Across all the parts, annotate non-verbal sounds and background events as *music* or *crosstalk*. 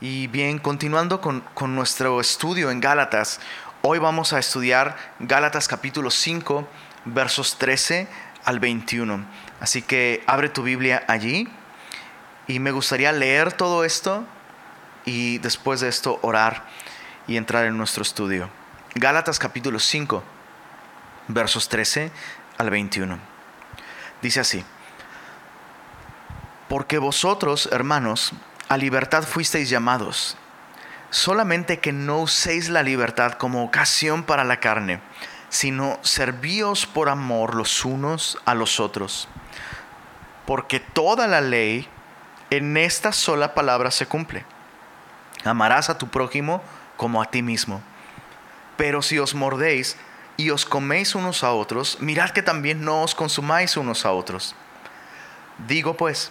Y bien, continuando con, nuestro estudio en Gálatas, hoy vamos a estudiar Gálatas capítulo 5, versos 13 al 21. Así que abre tu Biblia allí y me gustaría leer todo esto y después de esto orar y entrar en nuestro estudio. Gálatas capítulo 5, versos 13 al 21. Dice así, porque vosotros, hermanos, a libertad fuisteis llamados, solamente que no uséis la libertad como ocasión para la carne, sino servíos por amor los unos a los otros. Porque toda la ley en esta sola palabra se cumple. Amarás a tu prójimo como a ti mismo. Pero si os mordéis y os coméis unos a otros, mirad que también no os consumáis unos a otros. Digo pues,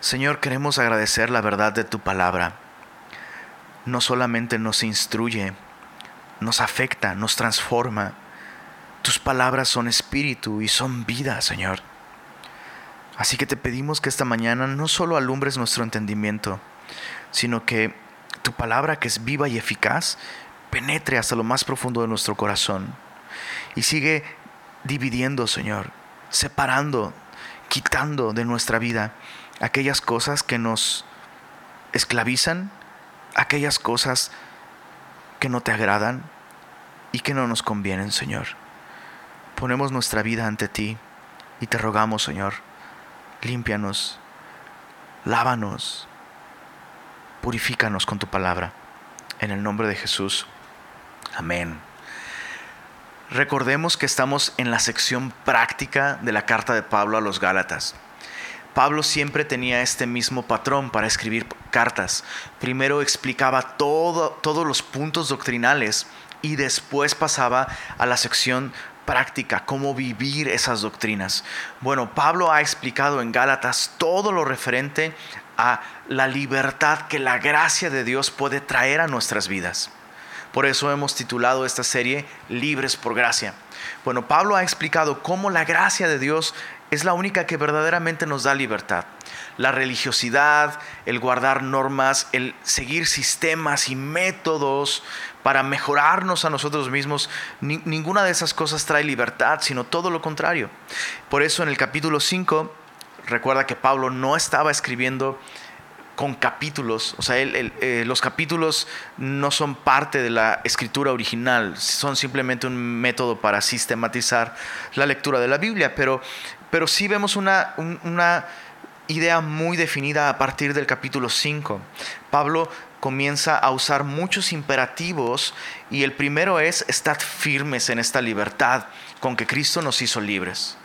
Señor, queremos agradecer la verdad de tu palabra. No solamente nos instruye, nos afecta, nos transforma. Tus palabras son espíritu y son vida, Señor. Así que te pedimos que esta mañana no solo alumbres nuestro entendimiento, sino que tu palabra que es viva y eficaz penetre hasta lo más profundo de nuestro corazón y sigue dividiendo, Señor, separando, quitando de nuestra vida aquellas cosas que nos esclavizan, aquellas cosas que no te agradan y que no nos convienen, Señor. Ponemos nuestra vida ante ti y te rogamos, Señor, límpianos, lávanos, purifícanos con tu palabra. En el nombre de Jesús. Amén. Recordemos que estamos en la sección práctica de la carta de Pablo a los Gálatas. Pablo siempre tenía este mismo patrón para escribir cartas. Primero explicaba todo, todos los puntos doctrinales y después pasaba a la sección práctica, cómo vivir esas doctrinas. Bueno, Pablo ha explicado en Gálatas todo lo referente a la libertad que la gracia de Dios puede traer a nuestras vidas. Por eso hemos titulado esta serie Libres por Gracia. Bueno, Pablo ha explicado cómo la gracia de Dios es la única que verdaderamente nos da libertad. La religiosidad, el guardar normas, el seguir sistemas y métodos para mejorarnos a nosotros mismos, ninguna de esas cosas trae libertad, sino todo lo contrario. Por eso en el capítulo 5, recuerda que Pablo no estaba escribiendo con capítulos, o sea, eh, los capítulos no son parte de la escritura original, son simplemente un método para sistematizar la lectura de la Biblia, pero pero sí vemos una, una idea muy definida a partir del capítulo 5. Pablo comienza a usar muchos imperativos y el primero es estar firmes en esta libertad con que Cristo nos hizo libres.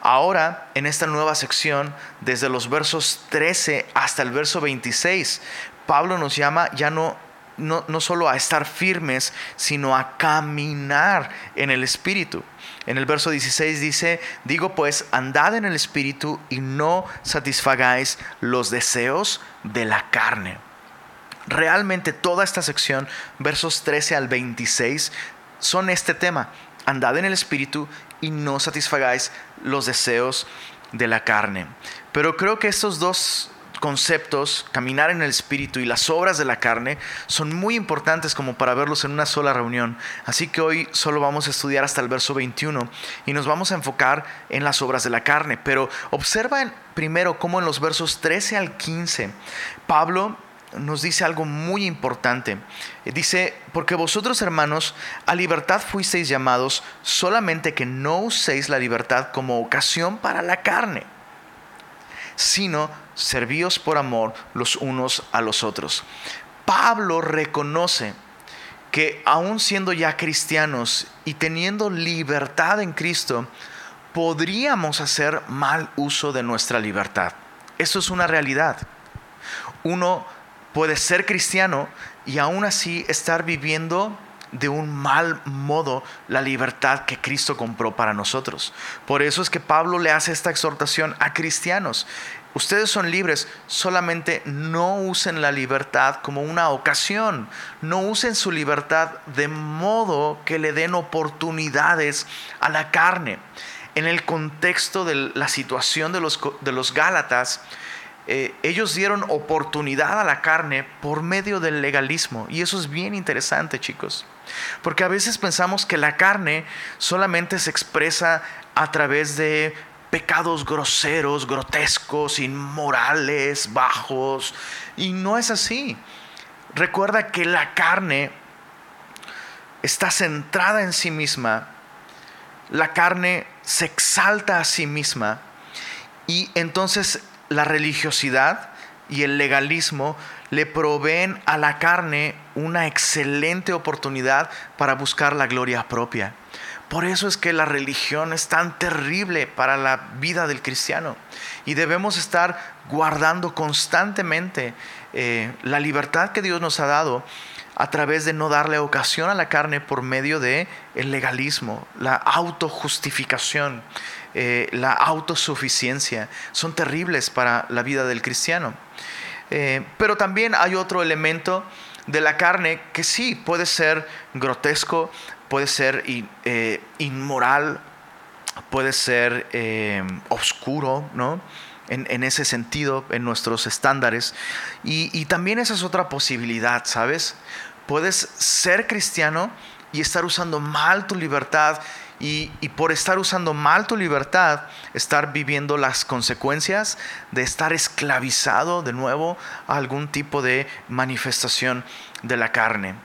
Ahora, en esta nueva sección, desde los versos 13 hasta el verso 26, Pablo nos llama ya no, no, no solo a estar firmes, sino a caminar en el Espíritu. En el verso 16 dice, digo pues, andad en el Espíritu y no satisfagáis los deseos de la carne. Realmente toda esta sección, versos 13 al 26, son este tema. Andad en el Espíritu y no satisfagáis los deseos de la carne. Pero creo que estos dos conceptos, caminar en el espíritu y las obras de la carne, son muy importantes como para verlos en una sola reunión. Así que hoy solo vamos a estudiar hasta el verso 21 y nos vamos a enfocar en las obras de la carne. Pero observa primero cómo en los versos 13 al 15 Pablo nos dice algo muy importante. Dice, porque vosotros hermanos a libertad fuisteis llamados, solamente que no uséis la libertad como ocasión para la carne, sino servíos por amor los unos a los otros. Pablo reconoce que aún siendo ya cristianos y teniendo libertad en Cristo, podríamos hacer mal uso de nuestra libertad. Eso es una realidad. Uno puede ser cristiano y aún así estar viviendo de un mal modo la libertad que Cristo compró para nosotros. Por eso es que Pablo le hace esta exhortación a cristianos. Ustedes son libres, solamente no usen la libertad como una ocasión, no usen su libertad de modo que le den oportunidades a la carne. En el contexto de la situación de los, de los Gálatas, eh, ellos dieron oportunidad a la carne por medio del legalismo. Y eso es bien interesante, chicos. Porque a veces pensamos que la carne solamente se expresa a través de pecados groseros, grotescos, inmorales, bajos. Y no es así. Recuerda que la carne está centrada en sí misma. La carne se exalta a sí misma. Y entonces la religiosidad y el legalismo le proveen a la carne una excelente oportunidad para buscar la gloria propia. Por eso es que la religión es tan terrible para la vida del cristiano y debemos estar guardando constantemente eh, la libertad que Dios nos ha dado a través de no darle ocasión a la carne por medio de el legalismo, la autojustificación, eh, la autosuficiencia. Son terribles para la vida del cristiano. Eh, pero también hay otro elemento de la carne que sí puede ser grotesco, puede ser eh, inmoral, puede ser eh, oscuro, ¿no? En, ese sentido, en nuestros estándares. Y, también esa es otra posibilidad, ¿sabes? Puedes ser cristiano y estar usando mal tu libertad y, y, por estar usando mal tu libertad, estar viviendo las consecuencias de estar esclavizado de nuevo a algún tipo de manifestación de la carne.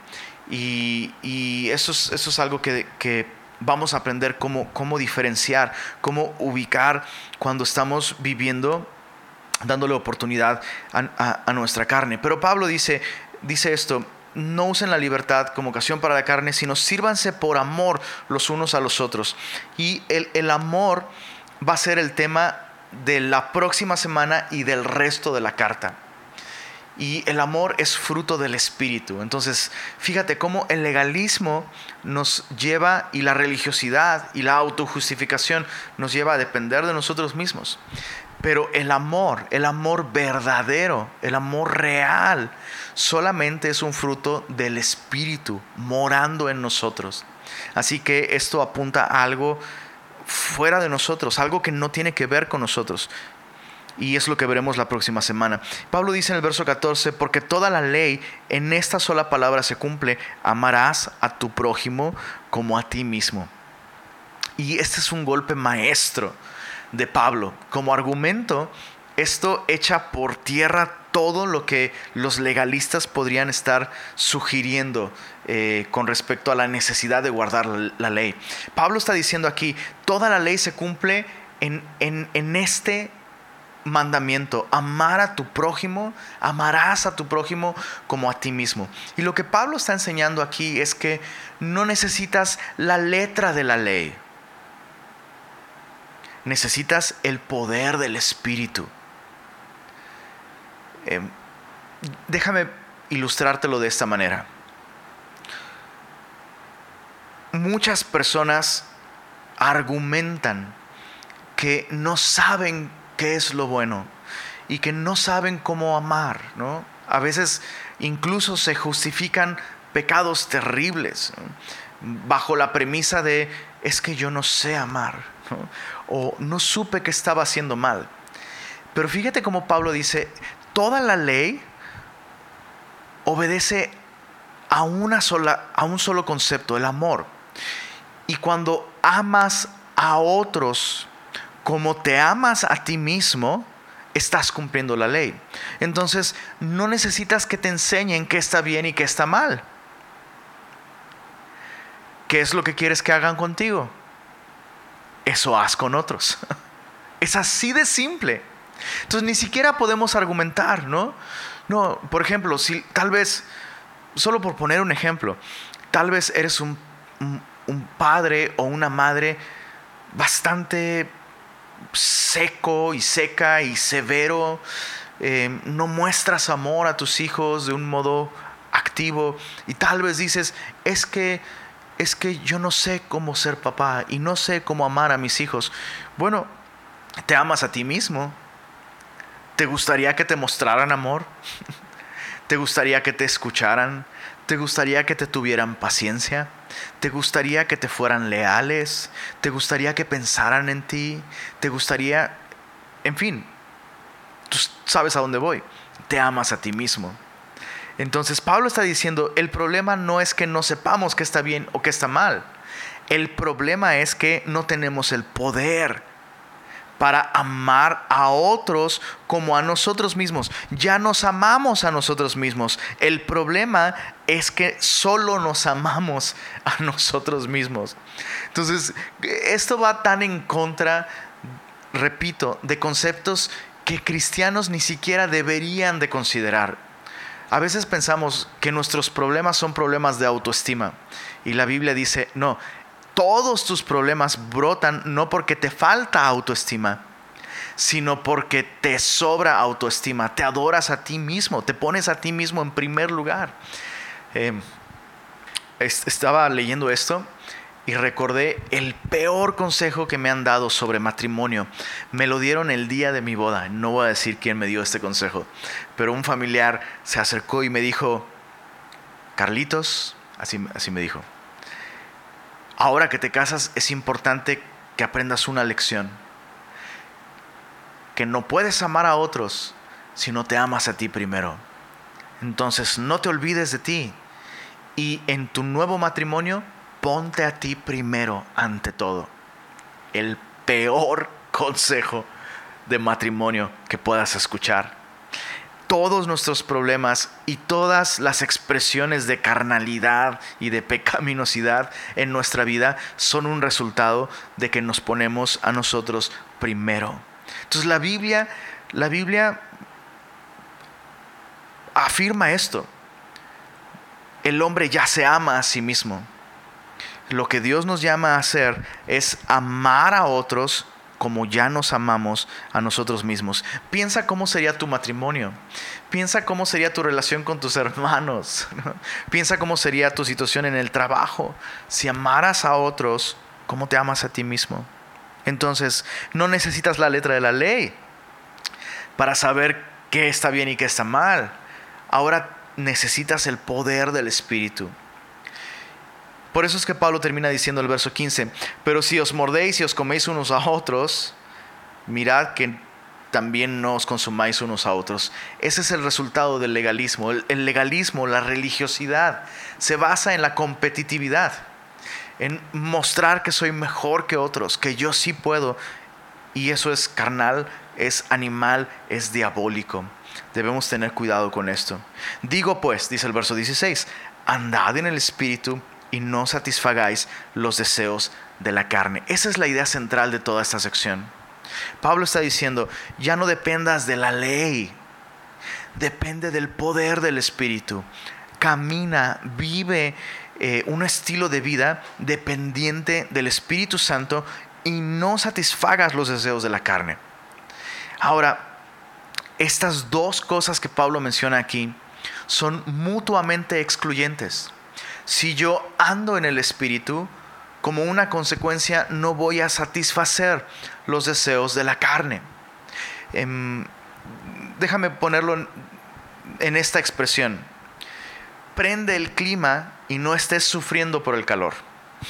Y, eso, es, algo que, vamos a aprender cómo, diferenciar, cómo ubicar cuando estamos viviendo, dándole oportunidad a, nuestra carne. Pero Pablo dice, esto, no usen la libertad como ocasión para la carne, sino sírvanse por amor los unos a los otros. Y el amor va a ser el tema de la próxima semana y del resto de la carta y el amor es fruto del espíritu. Entonces, fíjate cómo el legalismo nos lleva y la religiosidad y la autojustificación nos lleva a depender de nosotros mismos. Pero el amor, el amor verdadero, el amor real, solamente es un fruto del espíritu morando en nosotros. Así que esto apunta a algo fuera de nosotros, algo que no tiene que ver con nosotros. Y es lo que veremos la próxima semana. Pablo dice en el verso 14, porque toda la ley en esta sola palabra se cumple, amarás a tu prójimo como a ti mismo. Y este es un golpe maestro de Pablo. Como argumento, esto echa por tierra todo lo que los legalistas podrían estar sugiriendo eh, con respecto a la necesidad de guardar la, ley. Pablo está diciendo aquí, toda la ley se cumple en, en, en este mandamiento, amar a tu prójimo, amarás a tu prójimo como a ti mismo. Y lo que Pablo está enseñando aquí es que no necesitas la letra de la ley, necesitas el poder del Espíritu. Em, déjame ilustrártelo de esta manera. Muchas personas argumentan que no saben qué es lo bueno y que no saben cómo amar, ¿no? A veces incluso se justifican pecados terribles bajo la premisa de es que yo no sé amar o no supe que estaba haciendo mal. Pero fíjate cómo Pablo dice, toda la ley obedece a, una sola, a un solo concepto, el amor. Y cuando amas a otros como te amas a ti mismo, estás cumpliendo la ley. Entonces, no necesitas que te enseñen qué está bien y qué está mal. ¿Qué es lo que quieres que hagan contigo? Eso haz con otros. *laughs* Es así de simple. Entonces ni siquiera podemos argumentar, ¿no? No, por ejemplo, si tal vez, solo por poner un ejemplo, tal vez eres un, padre o una madre bastante seco y seca y severo, eh, no muestras amor a tus hijos de un modo activo y tal vez dices, es que es que yo no sé cómo ser papá y no sé cómo amar a mis hijos. Bueno, te amas a ti mismo. ¿Te gustaría que te mostraran amor? *laughs* ¿Te gustaría que te escucharan? ¿Te gustaría que te tuvieran paciencia? ¿Te gustaría que te fueran leales? ¿Te gustaría que pensaran en ti? ¿Te gustaría... En fin, tú sabes a dónde voy. Te amas a ti mismo. Entonces Pablo está diciendo, el problema no es que no sepamos qué está bien o qué está mal. El problema es que no tenemos el poder para amar a otros como a nosotros mismos. Ya nos amamos a nosotros mismos. El problema es que solo nos amamos a *laughs* nosotros mismos. Entonces, esto va tan en contra, repito, de conceptos que cristianos ni siquiera deberían de considerar. A veces pensamos que nuestros problemas son problemas de autoestima y la Biblia dice, no, todos tus problemas brotan no porque te falta autoestima, sino porque te sobra autoestima, te adoras a ti mismo, te pones a ti mismo en primer lugar. Em, estaba leyendo esto y recordé el peor consejo que me han dado sobre matrimonio. Me lo dieron el día de mi boda. No voy a decir quién me dio este consejo, pero un familiar se acercó y me dijo, Carlitos, así, así me dijo, ahora que te casas es importante que aprendas una lección, que no puedes amar a otros si no te amas a ti primero. Entonces no te olvides de ti y en tu nuevo matrimonio ponte a ti primero ante todo. El peor *laughs* consejo de matrimonio que puedas escuchar. Todos nuestros problemas y todas las expresiones de carnalidad y de pecaminosidad en nuestra vida son un resultado de que nos ponemos a nosotros primero. Entonces la Biblia, la Biblia afirma esto. El hombre ya se ama a sí mismo lo que Dios nos llama a hacer es amar a otros como ya nos amamos a nosotros mismos. Piensa cómo sería tu matrimonio. Piensa cómo sería tu relación con tus *laughs* hermanos. Piensa cómo sería tu situación en el trabajo. Si amaras a otros, ¿cómo te amas a ti mismo? Entonces, no necesitas la letra de la ley para saber qué está bien y qué está mal. Ahora necesitas el poder del Espíritu. Por eso es que Pablo termina diciendo el verso 15, pero si os mordéis y os coméis unos a otros, mirad que también no os consumáis unos a otros. Ese es el resultado del legalismo. El, legalismo, la religiosidad, se basa en la competitividad, en mostrar que soy mejor que otros, que yo sí puedo. Y eso es carnal, es animal, es diabólico. Debemos tener cuidado con esto. Digo pues, dice el verso 16, andad en el Espíritu y no satisfagáis los deseos de la carne. Esa es la idea central de toda esta sección. Pablo está diciendo, ya no dependas de la ley, depende del poder del Espíritu. Camina, vive eh, un estilo de vida dependiente del Espíritu Santo y no satisfagas los deseos de la carne. Ahora, estas dos cosas que Pablo menciona aquí son mutuamente excluyentes. Si yo ando en el Espíritu, como una consecuencia no voy a satisfacer los deseos de la carne. Em, déjame ponerlo en, esta expresión. Prende el clima y no estés sufriendo por el calor.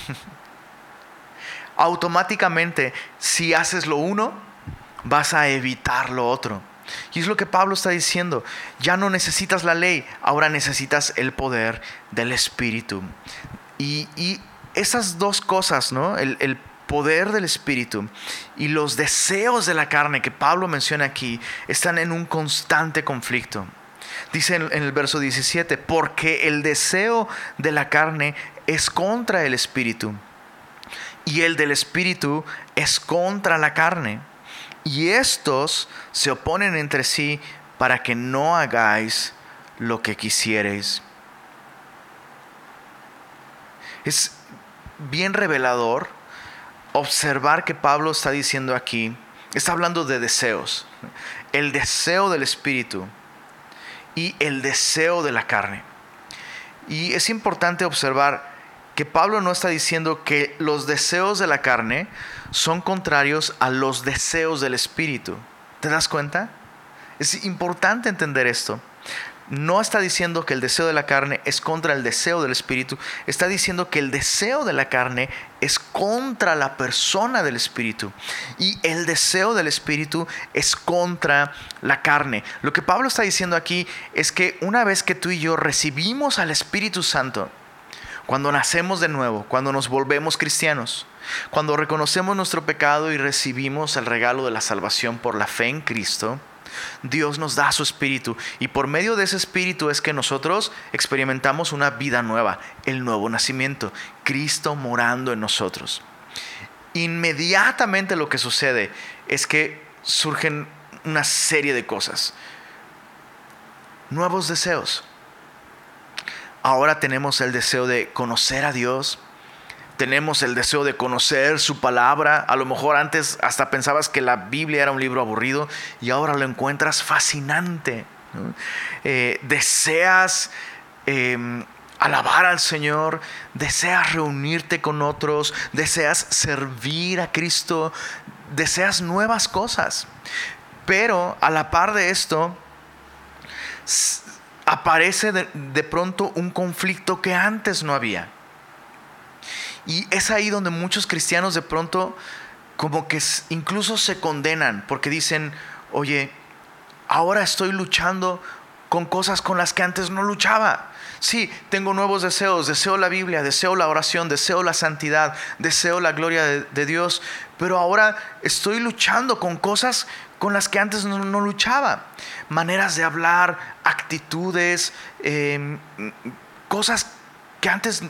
*laughs* Automáticamente, si haces lo uno, vas a evitar lo otro. Y es lo que Pablo está diciendo. Ya no necesitas la ley, ahora necesitas el poder del Espíritu. Y, esas dos cosas, ¿no? El, poder del Espíritu y los deseos de la carne que Pablo menciona aquí están en un constante conflicto. Dice en, el verso 17, porque el deseo de la carne es contra el Espíritu y el del Espíritu es contra la carne. Y estos se oponen entre sí para que no hagáis lo que quisierais. Es bien revelador observar que Pablo está diciendo aquí, está hablando de deseos, el deseo del espíritu y el deseo de la carne. Y es importante observar que Pablo no está diciendo que los deseos de la carne son contrarios a los deseos del espíritu. ¿Te das cuenta? Es importante entender esto no está diciendo que el deseo de la carne es contra el deseo del espíritu, está diciendo que el deseo de la carne es contra la persona del espíritu y el deseo del espíritu es contra la carne. Lo que Pablo está diciendo aquí es que una vez que tú y yo recibimos al Espíritu Santo, cuando nacemos de nuevo, cuando nos volvemos cristianos, cuando reconocemos nuestro pecado y recibimos el regalo de la salvación por la fe en Cristo, Dios nos da su espíritu y por medio de ese espíritu es que nosotros experimentamos una vida nueva, el nuevo nacimiento, Cristo morando en nosotros. Inmediatamente lo que sucede es que surgen una serie de cosas. Nuevos deseos. Ahora tenemos el deseo de conocer a Dios, tenemos el deseo de conocer su palabra. A lo mejor antes hasta pensabas que la Biblia era un libro aburrido y ahora lo encuentras fascinante. Eh, deseas em, alabar al Señor, deseas reunirte con otros, deseas servir a Cristo, deseas nuevas cosas. Pero a la par de esto, aparece de pronto un conflicto que antes no había. Y es ahí donde muchos cristianos de pronto como que incluso se condenan porque dicen, oye, ahora estoy luchando con cosas con las que antes no luchaba. Sí, tengo nuevos deseos, deseo la Biblia, deseo la oración, deseo la santidad, deseo la gloria de, Dios, pero ahora estoy luchando con cosas con las que antes no, luchaba. Maneras de hablar, actitudes, em, cosas que antes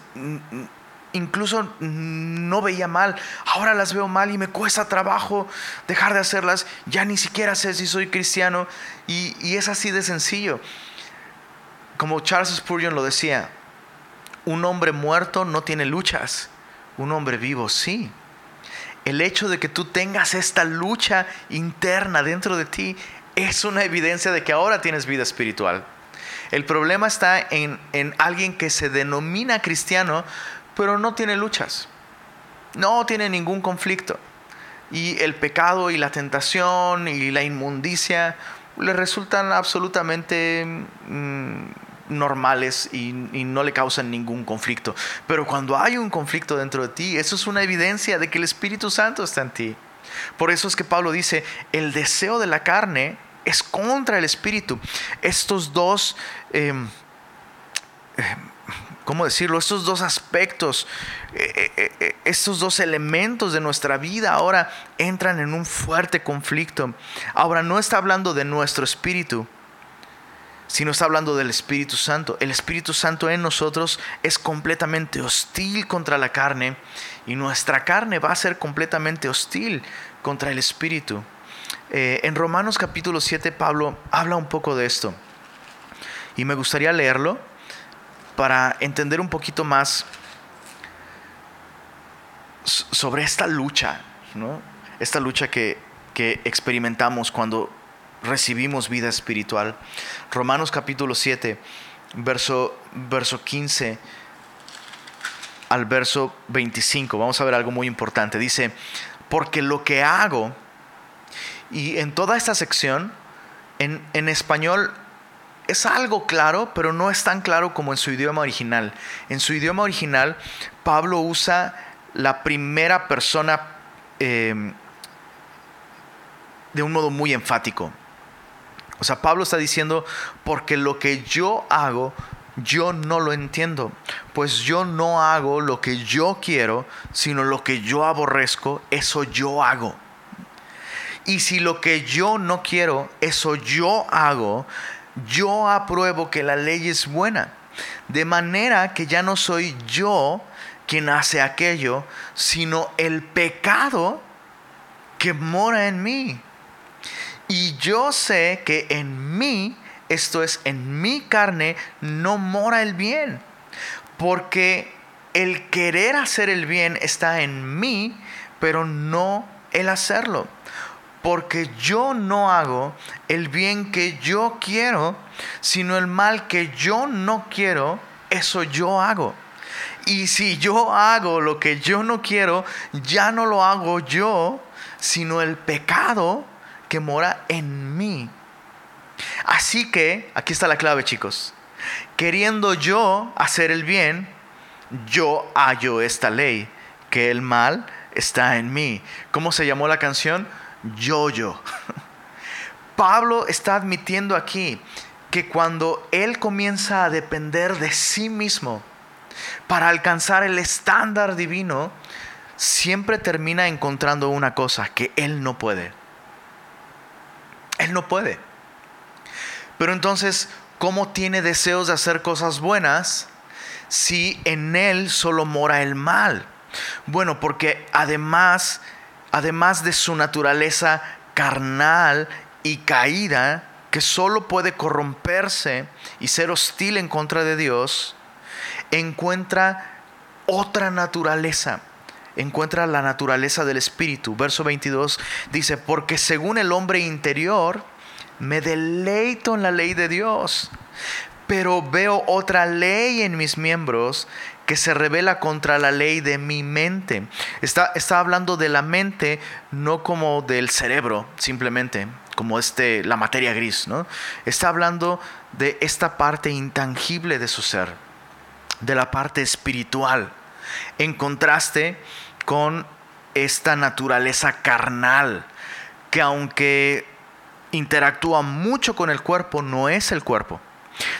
incluso no veía mal, ahora las veo mal y me cuesta trabajo dejar de hacerlas, ya ni siquiera sé si soy cristiano y, es así de sencillo. Como Charles Spurgeon lo decía, un hombre muerto no tiene luchas, un hombre vivo sí. El hecho de que tú tengas esta lucha interna dentro de ti es una evidencia de que ahora tienes vida espiritual. El problema está en, en alguien que se denomina cristiano, pero no tiene luchas, no tiene ningún conflicto. Y el pecado y la tentación y la inmundicia le resultan absolutamente mm, normales y, no le causan ningún conflicto. Pero cuando hay un conflicto dentro de ti, eso es una evidencia de que el Espíritu Santo está en ti. Por eso es que Pablo dice, el deseo de la carne es contra el Espíritu. Estos dos... Em, em, ¿cómo decirlo? Estos dos aspectos, eh, eh, eh, estos dos elementos de nuestra vida ahora entran en un fuerte conflicto. Ahora no está hablando de nuestro espíritu, sino está hablando del Espíritu Santo. El Espíritu Santo en nosotros es completamente hostil contra la carne y nuestra carne va a ser completamente hostil contra el Espíritu. en Romanos capítulo 7 Pablo habla un poco de esto y me gustaría leerlo para entender un poquito más sobre esta lucha, esta lucha que, experimentamos cuando recibimos vida espiritual. Romanos capítulo 7, verso, verso 15 al verso 25. Vamos a ver algo muy importante. Dice, porque lo que hago, y en toda esta sección, en, en español es algo claro, pero no es tan claro como en su idioma original. En su idioma original, Pablo usa la primera persona em, de un modo muy enfático. O sea, Pablo está diciendo, porque lo que yo hago, yo no lo entiendo, pues yo no hago lo que yo quiero, sino lo que yo aborrezco, eso yo hago. Y si lo que yo no quiero, eso yo hago, yo apruebo que la ley es buena. De manera que ya no soy yo quien hace aquello, sino el pecado que mora en mí. Y yo sé que en mí, esto es, en mi carne, no mora el bien. Porque el querer hacer el bien está en mí, pero no el hacerlo. Porque yo no hago el bien que yo quiero, sino el mal que yo no quiero, eso yo hago. Y si yo hago lo que yo no quiero, ya no lo hago yo, sino el pecado que mora en mí. Así que, aquí está la clave chicos, queriendo yo hacer el bien, yo hallo esta ley, que el mal está en mí. ¿Cómo se llamó la canción? Yo-yo. Pablo está admitiendo aquí que cuando él comienza a depender de sí mismo para alcanzar el estándar divino, siempre termina encontrando una cosa que él no puede. Él no puede. Pero entonces, ¿cómo tiene deseos de hacer cosas buenas si en él solo mora el mal? Bueno, porque además, además de su naturaleza carnal y caída, que solo puede corromperse y ser hostil en contra de Dios, encuentra otra naturaleza encuentra la naturaleza del Espíritu. Verso 22 dice, porque según el hombre interior, me deleito en la ley de Dios, pero veo otra ley en mis miembros que se revela contra la ley de mi mente. Está, está hablando de la mente, no como del cerebro, simplemente, como este, la materia gris, ¿no? Está hablando de esta parte intangible de su ser, de la parte espiritual en contraste con esta naturaleza carnal, que aunque interactúa mucho con el cuerpo, no es el cuerpo.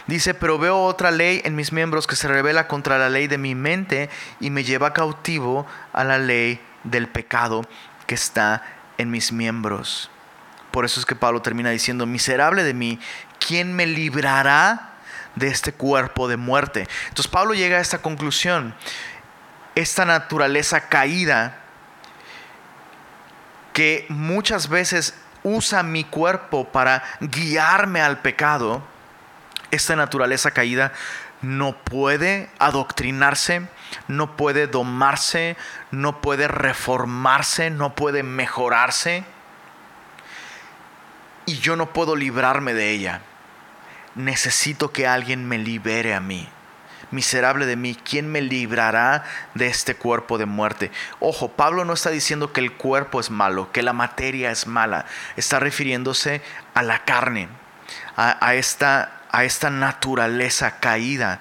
Dice, pero veo otra ley en mis miembros que se revela contra la ley de mi mente y me lleva cautivo a la ley del pecado que está en mis miembros. Por eso es que Pablo termina diciendo, miserable de mí, ¿quién me librará de este cuerpo de muerte? Entonces Pablo llega a esta conclusión esta naturaleza caída que muchas veces usa mi cuerpo para guiarme al pecado, esta naturaleza caída no puede adoctrinarse, no puede domarse, no puede reformarse, no puede mejorarse. Y yo no puedo librarme de ella. Necesito que alguien me libere a mí miserable de mí, ¿quién me librará de este cuerpo de muerte? Ojo, Pablo no está diciendo que el cuerpo es malo, que la materia es mala, está refiriéndose a la carne, a, esta, a esta naturaleza caída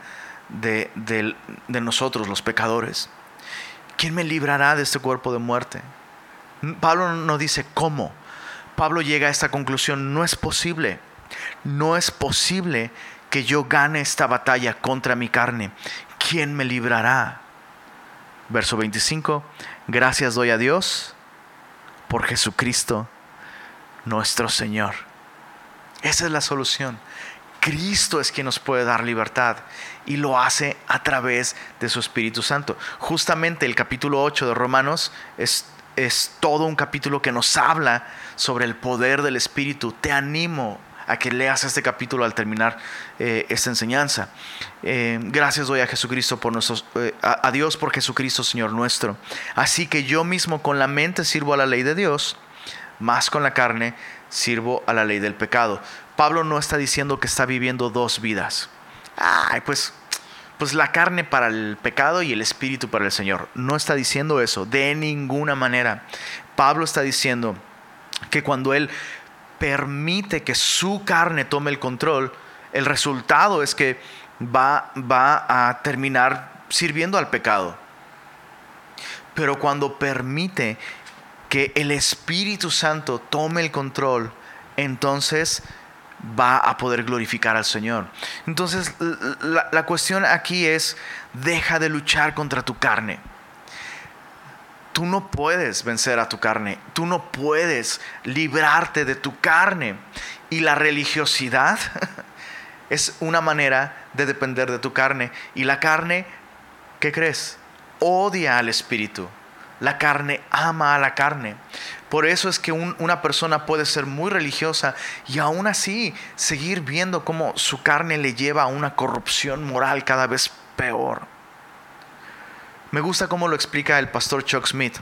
de, de nosotros, los pecadores. ¿Quién me librará de este cuerpo de muerte? Pablo no dice cómo. Pablo llega a esta conclusión, no es posible. No es posible que yo gane esta batalla contra mi carne. ¿Quién me librará? Verso 25. Gracias doy a Dios por Jesucristo nuestro Señor. Esa es la solución. Cristo es quien nos puede dar libertad y lo hace a través de su Espíritu Santo. Justamente el capítulo 8 de Romanos es, es todo un capítulo que nos habla sobre el poder del Espíritu. Te animo a que leas este capítulo al terminar eh, esta enseñanza. Eh, gracias doy a Jesucristo por eh, a, Dios por Jesucristo, Señor nuestro. Así que yo mismo con la mente sirvo a la ley de Dios, más con la carne sirvo a la ley del pecado. Pablo no está diciendo que está viviendo dos vidas. Ay, pues pues la carne para el pecado y el espíritu para el Señor. No está diciendo eso de ninguna manera. Pablo está diciendo que cuando él permite que su carne tome el control, el resultado es que va, va a terminar sirviendo al pecado. Pero cuando permite que el Espíritu Santo tome el control, entonces va a poder glorificar al Señor. Entonces, la, la cuestión aquí es, deja de luchar contra tu carne. Tú no puedes vencer a tu carne, tú no puedes librarte de tu carne. Y la religiosidad *laughs* es una manera de depender de tu carne. Y la carne, ¿qué crees? Odia al espíritu. La carne ama a la carne. Por eso es que una persona puede ser muy religiosa y aún así seguir viendo cómo su carne le lleva a una corrupción moral cada vez peor. Me gusta cómo lo explica el pastor Chuck Smith.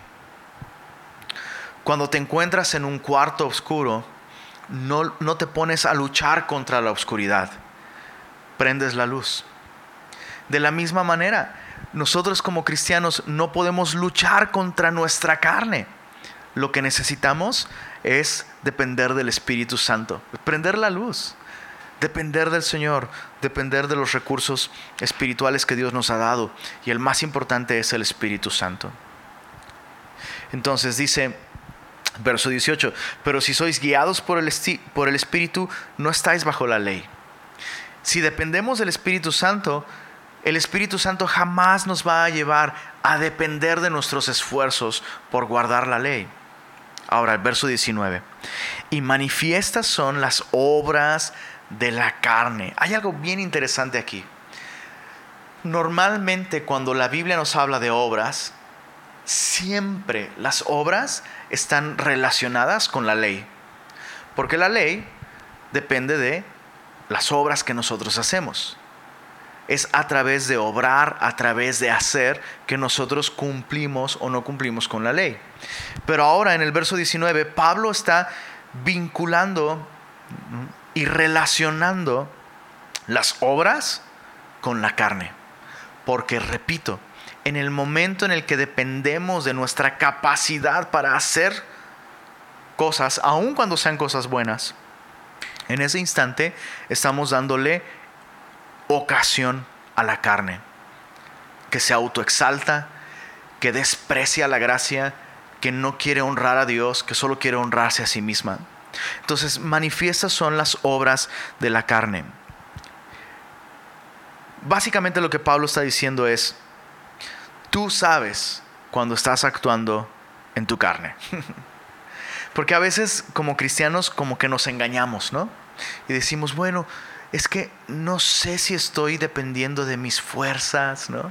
Cuando te encuentras en un cuarto oscuro, no, no te pones a luchar contra la oscuridad, prendes la luz. De la misma manera, nosotros como cristianos no podemos luchar contra nuestra carne. Lo que necesitamos es depender del Espíritu Santo, prender la luz, depender del Señor, depender de los recursos espirituales que Dios nos ha dado. Y el más importante es el Espíritu Santo. Entonces dice, verso 18, pero si sois guiados por el, por el Espíritu, no estáis bajo la ley. Si dependemos del Espíritu Santo, el Espíritu Santo jamás nos va a llevar a depender de nuestros esfuerzos por guardar la ley. Ahora, el verso 19. Y manifiestas son las obras de la carne. Hay algo bien interesante aquí. Normalmente cuando la Biblia nos habla de obras, siempre las obras están relacionadas con la ley. Porque la ley depende de las obras que nosotros hacemos es a través de obrar, a través de hacer, que nosotros cumplimos o no cumplimos con la ley. Pero ahora en el verso 19, Pablo está vinculando y relacionando las obras con la carne. Porque, repito, en el momento en el que dependemos de nuestra capacidad para hacer cosas, aun cuando sean cosas buenas, en ese instante estamos dándole ocasión a la carne, que se autoexalta, que desprecia la gracia, que no quiere honrar a Dios, que solo quiere honrarse a sí misma. Entonces, manifiestas son las obras de la carne. Básicamente lo que Pablo está diciendo es, tú sabes cuando estás actuando en tu carne. *laughs* Porque a veces como cristianos como que nos engañamos, ¿no? Y decimos, bueno, es que no sé si estoy dependiendo de mis fuerzas, ¿no?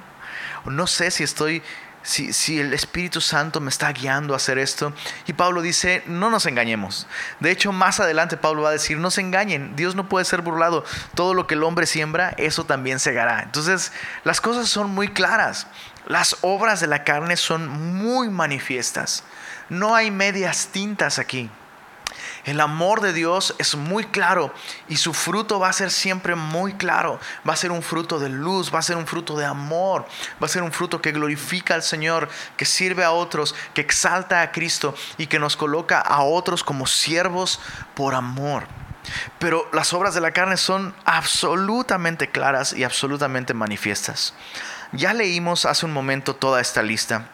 no sé si estoy, si, el Espíritu Santo me está guiando a hacer esto. Y Pablo dice, no nos engañemos. De hecho, más adelante Pablo va a decir, no se engañen, Dios no puede ser burlado. Todo lo que el hombre siembra, eso también segará. Entonces, las cosas son muy claras. Las obras de la carne son muy manifiestas. No hay medias tintas aquí. El amor de Dios es muy claro y su fruto va a ser siempre muy claro. Va a ser un fruto de luz, va a ser un fruto de amor, va a ser un fruto que glorifica al Señor, que sirve a otros, que exalta a Cristo y que nos coloca a otros como siervos por amor. Pero las obras de la carne son absolutamente claras y absolutamente manifiestas. Ya leímos hace un momento toda esta lista.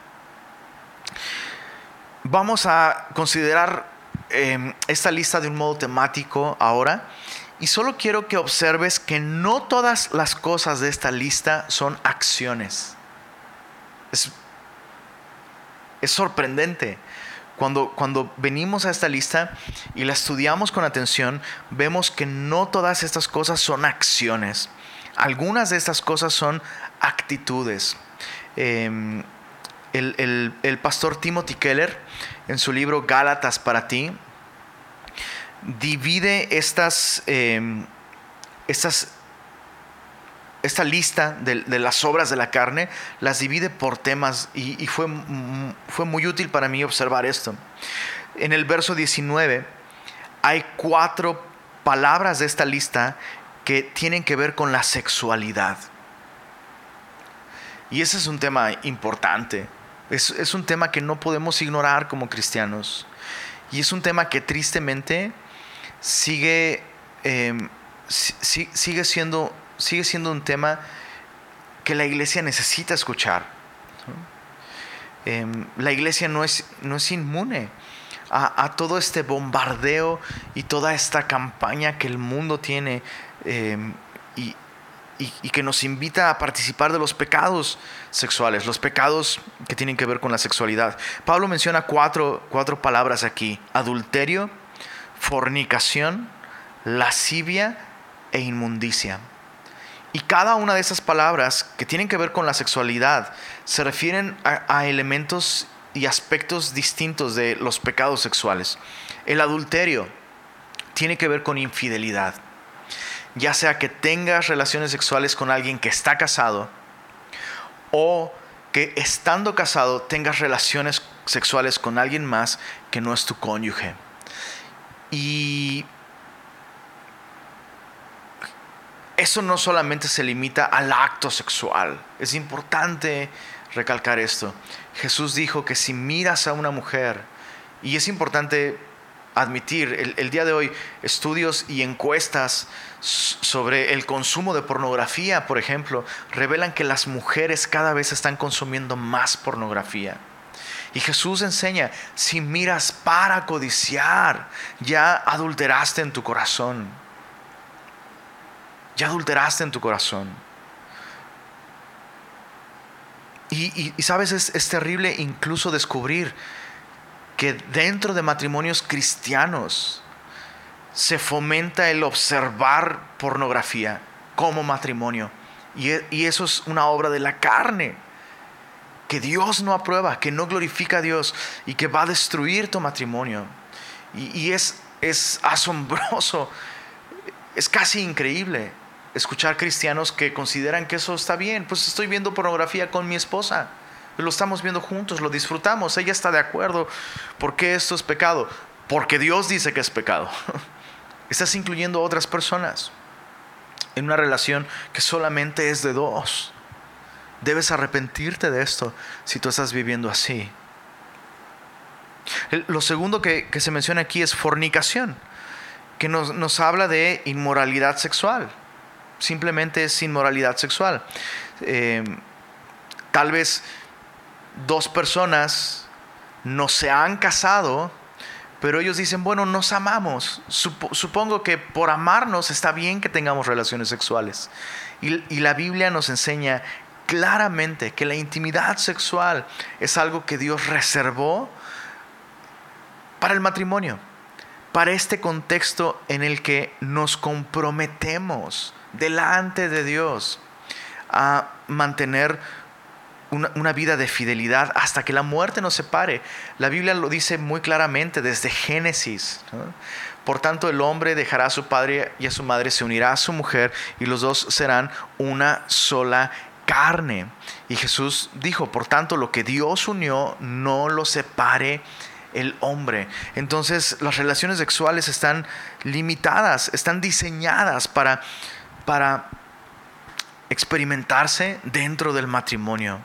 Vamos a considerar Em, esta lista de un modo temático ahora. Y solo quiero que observes que no todas las cosas de esta lista son acciones. Es, sorprendente. Cuando, cuando venimos a esta lista y la estudiamos con atención, vemos que no todas estas cosas son acciones. Algunas de estas cosas son actitudes. Em, el, el, pastor Timothy Keller, en su libro Gálatas para ti, divide estas, em, estas esta lista de, las obras de la carne, las divide por temas y, fue, fue, muy útil para mí observar esto. En el verso 19 hay cuatro palabras de esta lista que tienen que ver con la sexualidad. Y ese es un tema importante. Es, un tema que no podemos ignorar como cristianos. Y es un tema que tristemente sigue, em, sigue, siendo, sigue siendo un tema que la iglesia necesita escuchar. Em, la iglesia no es, no es inmune a, todo este bombardeo y toda esta campaña que el mundo tiene eh, y, y, que nos invita a participar de los pecados sexuales, los pecados que tienen que ver con la sexualidad. Pablo menciona cuatro, cuatro palabras aquí, adulterio, fornicación, lascivia e inmundicia. Y cada una de esas palabras que tienen que ver con la sexualidad se refieren a, elementos y aspectos distintos de los pecados sexuales. El adulterio tiene que ver con infidelidad. Ya sea que tengas relaciones sexuales con alguien que está casado o que estando casado tengas relaciones sexuales con alguien más que no es tu cónyuge. Y eso no solamente se limita al acto sexual. Es importante recalcar esto. Jesús dijo que si miras a una mujer, y es importante admitir, el, día de hoy estudios y encuestas sobre el consumo de pornografía, por ejemplo, revelan que las mujeres cada vez están consumiendo más pornografía. Y Jesús enseña, si miras para codiciar, ya adulteraste en tu corazón ya adulteraste en tu corazón. Y, sabes, es, terrible incluso descubrir que dentro de matrimonios cristianos se fomenta el observar pornografía como matrimonio. Y, y, eso es una obra de la carne, que Dios no aprueba, que no glorifica a Dios y que va a destruir tu matrimonio. Y, es, es asombroso, es casi increíble escuchar cristianos que consideran que eso está bien. Pues estoy viendo pornografía con mi esposa. Lo estamos viendo juntos, lo disfrutamos. Ella está de acuerdo. ¿Por qué esto es pecado? Porque Dios dice que es pecado. *laughs* Estás incluyendo a otras personas en una relación que solamente es de dos. Debes arrepentirte de esto si tú estás viviendo así. Lo segundo que, se menciona aquí es fornicación, que nos, nos habla de inmoralidad sexual simplemente es inmoralidad sexual. Eh, tal vez dos personas no se han casado, pero ellos dicen, bueno, nos amamos. Supongo que por amarnos está bien que tengamos relaciones sexuales. y la Biblia nos enseña claramente que la intimidad sexual es algo que Dios reservó para el matrimonio, para este contexto en el que nos comprometemos delante de Dios a mantener una, vida de fidelidad hasta que la muerte nos separe. La Biblia lo dice muy claramente desde Génesis. Por tanto, el hombre dejará a su padre y a su madre, se unirá a su mujer y los dos serán una sola carne. Y Jesús dijo, por tanto, lo que Dios unió, no lo separe el hombre. Entonces, las relaciones sexuales están limitadas, están diseñadas para para experimentarse dentro del matrimonio.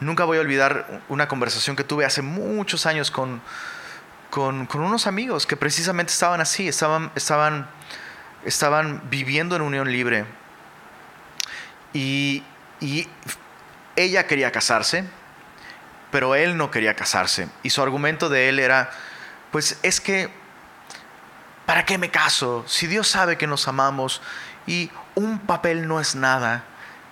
Nunca voy a olvidar una conversación que tuve hace muchos años con, con, unos amigos que precisamente estaban así, estaban, estaban, estaban viviendo en unión libre. Y, ella quería casarse, pero él no quería casarse. Y su argumento de él era, pues es que ¿Para qué me caso? Si Dios sabe que nos amamos y un papel no es nada.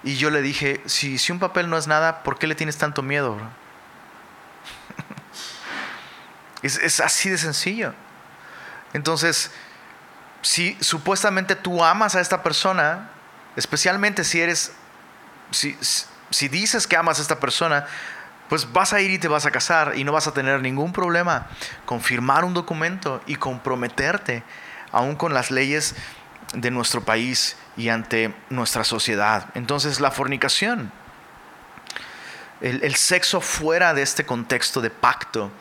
Y yo le dije, si, si un papel no es nada, ¿por qué le tienes tanto miedo? *laughs* es, es así de sencillo. Entonces, si supuestamente tú amas a esta persona, especialmente si eres, si, si dices que amas a esta persona, pues vas a ir y te vas a casar y no vas a tener ningún problema con firmar un documento y comprometerte aún con las leyes de nuestro país y ante nuestra sociedad. Entonces la fornicación, el, el sexo fuera de este contexto de pacto,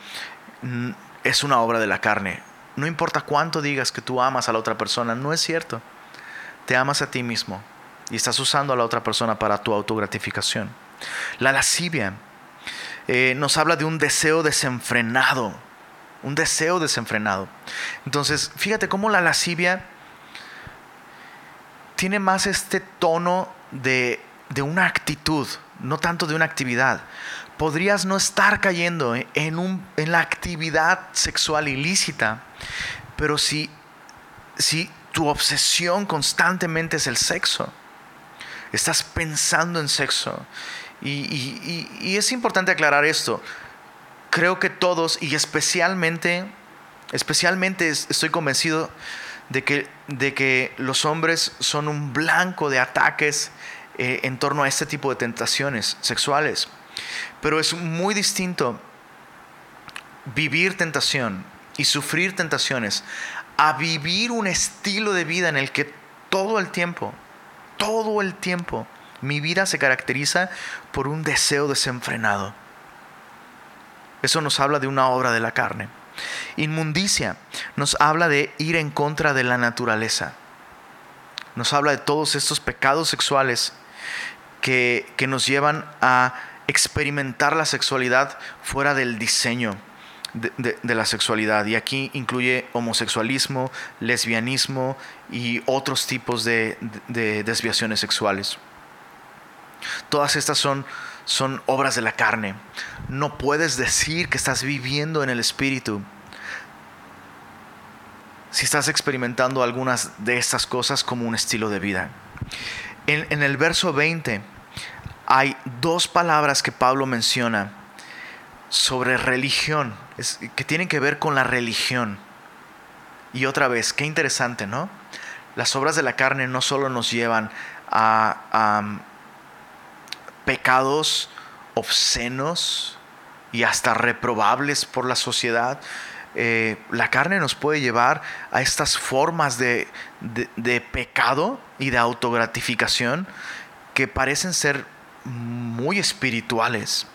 mm, es una obra de la carne. No importa cuánto digas que tú amas a la otra persona, no es cierto. Te amas a ti mismo y estás usando a la otra persona para tu autogratificación. La lascivia eh, nos habla de un deseo desenfrenado, un deseo desenfrenado. Entonces, fíjate cómo la lascivia tiene más este tono de de una actitud, no tanto de una actividad. Podrías no estar cayendo en, un, en la actividad sexual ilícita, pero si, si tu obsesión constantemente es el sexo, estás pensando en sexo, y, es importante aclarar esto, creo que todos, y especialmente, especialmente estoy convencido de que, de que los hombres son un blanco de ataques eh, en torno a este tipo de tentaciones sexuales. Pero es muy distinto vivir tentación y sufrir tentaciones a vivir un estilo de vida en el que todo el tiempo, todo el tiempo, mi vida se caracteriza por un deseo desenfrenado. Eso nos habla de una obra de la carne. Inmundicia nos habla de ir en contra de la naturaleza. Nos habla de todos estos pecados sexuales que, nos llevan a experimentar la sexualidad fuera del diseño de, la sexualidad. Y aquí incluye homosexualismo, lesbianismo y otros tipos de, de desviaciones sexuales. Todas estas son son obras de la carne. No puedes decir que estás viviendo en el Espíritu si estás experimentando algunas de estas cosas como un estilo de vida. En, el verso 20 hay dos palabras que Pablo menciona sobre religión, que tienen que ver con la religión. Y otra vez, qué interesante, ¿no? Las obras de la carne no solo nos llevan a pecados obscenos y hasta reprobables por la sociedad, eh, la carne nos puede llevar a estas formas de, de, pecado y de autogratificación que parecen ser muy espirituales.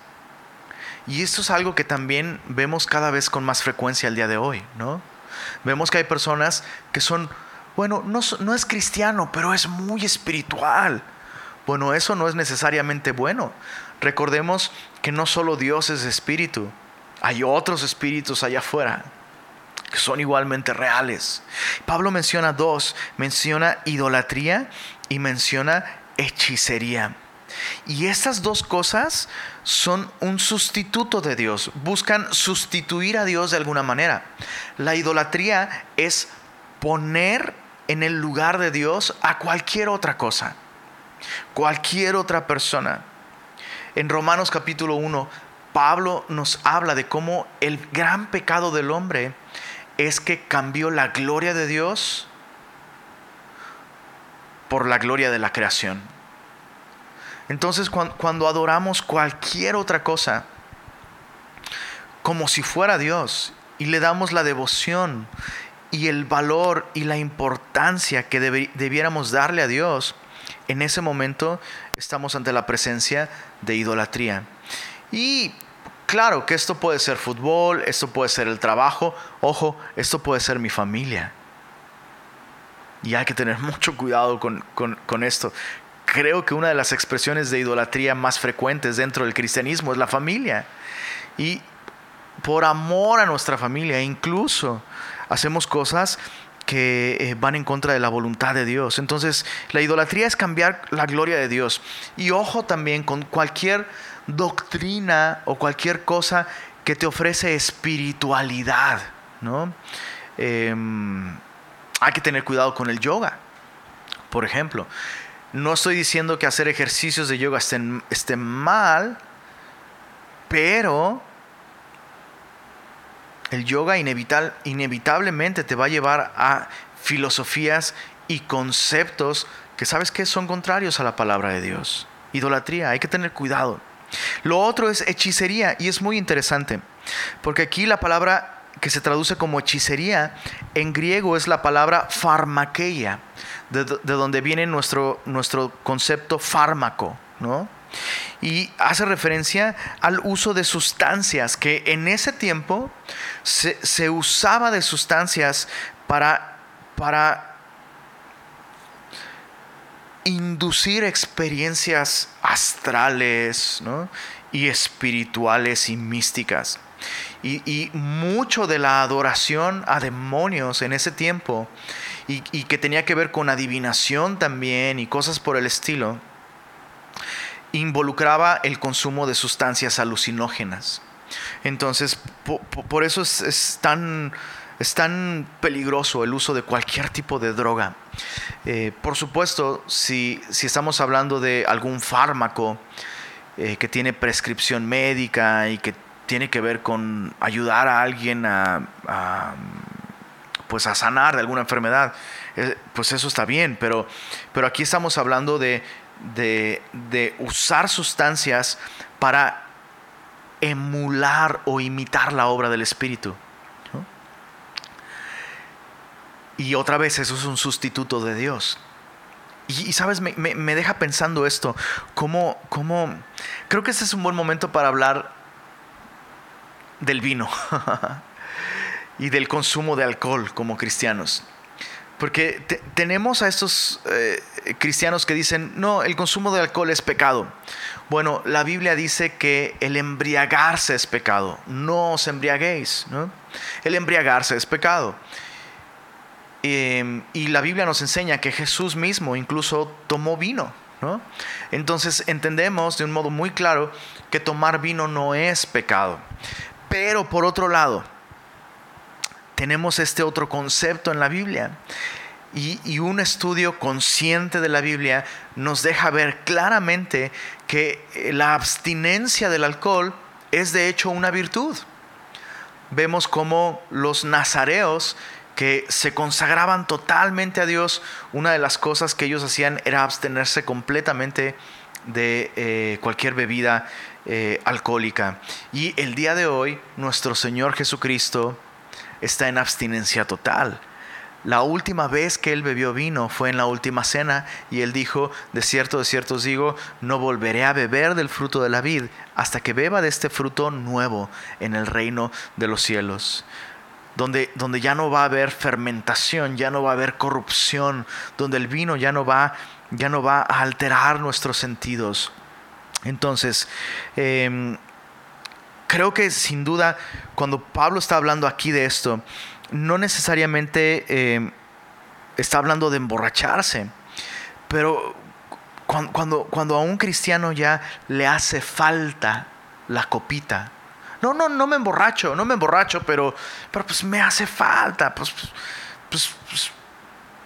Y esto es algo que también vemos cada vez con más frecuencia el día de hoy, ¿no? Vemos que hay personas que son, bueno, no, es cristiano, pero es muy espiritual bueno, eso no es necesariamente bueno. Recordemos que no solo Dios es espíritu, hay otros espíritus allá afuera que son igualmente reales. Pablo menciona dos, menciona idolatría y menciona hechicería. Y estas dos cosas son un sustituto de Dios, buscan sustituir a Dios de alguna manera. La idolatría es poner en el lugar de Dios a cualquier otra cosa cualquier otra persona. En Romanos capítulo 1, Pablo nos habla de cómo el gran pecado del hombre es que cambió la gloria de Dios por la gloria de la creación. Entonces cuando, adoramos cualquier otra cosa, como si fuera Dios, y le damos la devoción y el valor y la importancia que debiéramos darle a Dios, en ese momento estamos ante la presencia de idolatría. Y claro que esto puede ser fútbol, esto puede ser el trabajo, ojo, esto puede ser mi familia. Y hay que tener *laughs* mucho cuidado con, esto. Creo que una de las expresiones de idolatría más frecuentes dentro del cristianismo es la familia. Y por amor a nuestra familia, incluso hacemos cosas que eh, van en contra de la voluntad de Dios. Entonces, la idolatría es cambiar la gloria de Dios. Y ojo también con cualquier doctrina o cualquier cosa que te ofrece espiritualidad, ¿no? Em, hay que tener cuidado con el yoga, por ejemplo. No estoy diciendo que hacer ejercicios de yoga estén, mal, pero el yoga inevitablemente te va a llevar a filosofías y conceptos que sabes que son contrarios a la palabra de Dios. Idolatría, hay que tener cuidado. Lo otro es hechicería y es muy interesante, porque aquí la palabra que se traduce como hechicería en griego es la palabra farmakeia, de, donde viene nuestro, nuestro concepto fármaco, ¿no? y hace referencia al uso de sustancias, que en ese tiempo se, usaba de sustancias para, para inducir experiencias astrales y espirituales y místicas. Y, mucho de la adoración a demonios en ese tiempo, y, que tenía que ver con adivinación también y cosas por el estilo, involucraba el consumo de sustancias alucinógenas. Entonces, por, eso es, tan, es, tan, peligroso el uso de cualquier tipo de droga. Eh, por supuesto, si, si, estamos hablando de algún fármaco eh, que tiene prescripción médica y que tiene que ver con ayudar a alguien a, pues a sanar de alguna enfermedad, eh, pues eso está bien, pero, pero aquí estamos hablando de, de usar sustancias para emular o imitar la obra del Espíritu. Y otra vez, eso es un sustituto de Dios. Y, sabes, me, deja pensando esto, como, como, creo que este es un buen momento para hablar del vino *laughs* y del consumo de alcohol como cristianos. Porque tenemos a estos eh, cristianos que dicen, no, el consumo de alcohol es pecado. Bueno, la Biblia dice que el embriagarse es pecado. No os embriaguéis. ¿no? El embriagarse es pecado. Em, y la Biblia nos enseña que Jesús mismo incluso tomó vino. ¿no? Entonces entendemos de un modo muy claro que tomar vino no es pecado. Pero por otro lado, tenemos este otro concepto en la Biblia. Y, un estudio consciente de la Biblia nos deja ver claramente que eh, la abstinencia del alcohol es de hecho una virtud. Vemos como los nazareos que se consagraban totalmente a Dios, una de las cosas que ellos hacían era abstenerse completamente de eh, cualquier bebida eh, alcohólica. Y el día de hoy, nuestro Señor Jesucristo está en abstinencia total. La última vez que él bebió vino fue en la última cena y él dijo, de cierto, de cierto os digo, no volveré a beber del fruto de la vid hasta que beba de este fruto nuevo en el reino de los cielos. Donde, donde ya no va a haber fermentación, ya no va a haber corrupción, donde el vino ya no va, ya no va a alterar nuestros sentidos. Entonces, em, creo que sin duda, cuando Pablo está hablando aquí de esto, no necesariamente eh, está hablando de emborracharse, pero cuando, cuando, a un cristiano ya le hace falta la copita, no, no, no me emborracho, no me emborracho, pero, pero pues me hace falta, pues, pues, pues,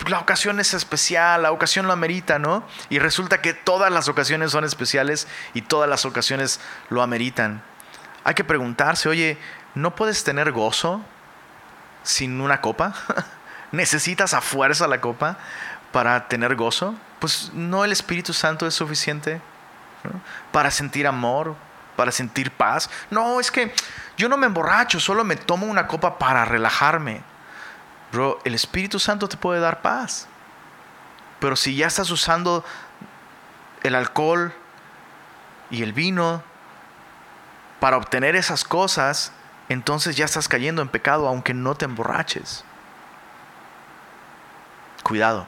la ocasión es especial, la ocasión lo amerita, ¿no? Y resulta que todas las ocasiones son especiales y todas las ocasiones lo ameritan. Hay que preguntarse, oye, ¿no puedes tener gozo sin una copa? *laughs* ¿Necesitas a fuerza la copa para tener gozo? Pues no el Espíritu Santo es suficiente para sentir amor, para sentir paz. No, es que yo no me emborracho, solo me tomo una copa para relajarme. Bro, el Espíritu Santo te puede dar paz. Pero si ya estás usando el alcohol y el vino para obtener esas cosas, entonces ya estás cayendo en pecado aunque no te emborraches. Cuidado.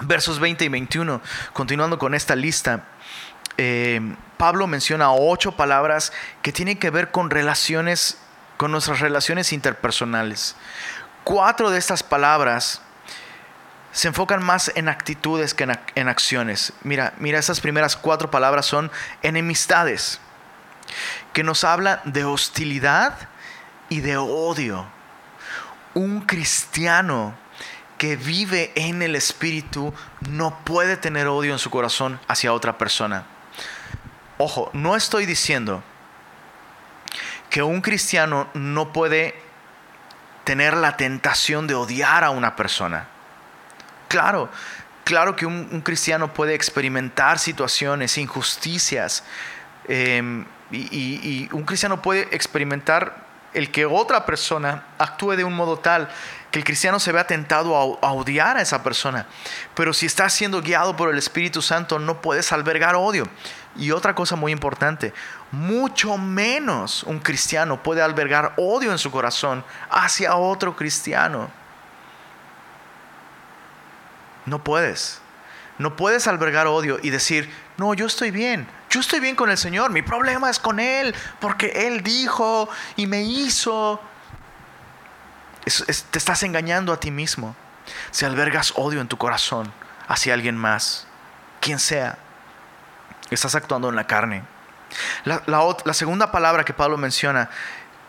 Versos 20 y 21, continuando con esta lista, eh, Pablo menciona ocho palabras que tienen que ver con relaciones, con nuestras relaciones interpersonales. Cuatro de estas palabras se enfocan más en actitudes que en, en acciones. Mira, mira, esas primeras cuatro palabras son enemistades, que nos habla de hostilidad, y de odio. Un cristiano que vive en el Espíritu no puede tener odio en su corazón hacia otra persona. Ojo, no estoy diciendo que un cristiano no puede tener la tentación de odiar a una persona. Claro, claro que un, cristiano puede experimentar situaciones, injusticias, em, y un cristiano puede experimentar el que otra persona actúe de un modo tal que el cristiano se vea tentado a, odiar a esa persona. Pero si estás siendo guiado por el Espíritu Santo, no puedes albergar odio. Y otra cosa muy importante, mucho menos un cristiano puede albergar odio en su corazón hacia otro cristiano. No puedes. No puedes albergar odio y decir, no, yo estoy bien, yo estoy bien con el Señor, mi problema es con Él, porque Él dijo y me hizo. te estás engañando a ti mismo. Si albergas odio en tu corazón hacia alguien más, quien sea. estás actuando en la carne. La, la, segunda palabra que Pablo menciona,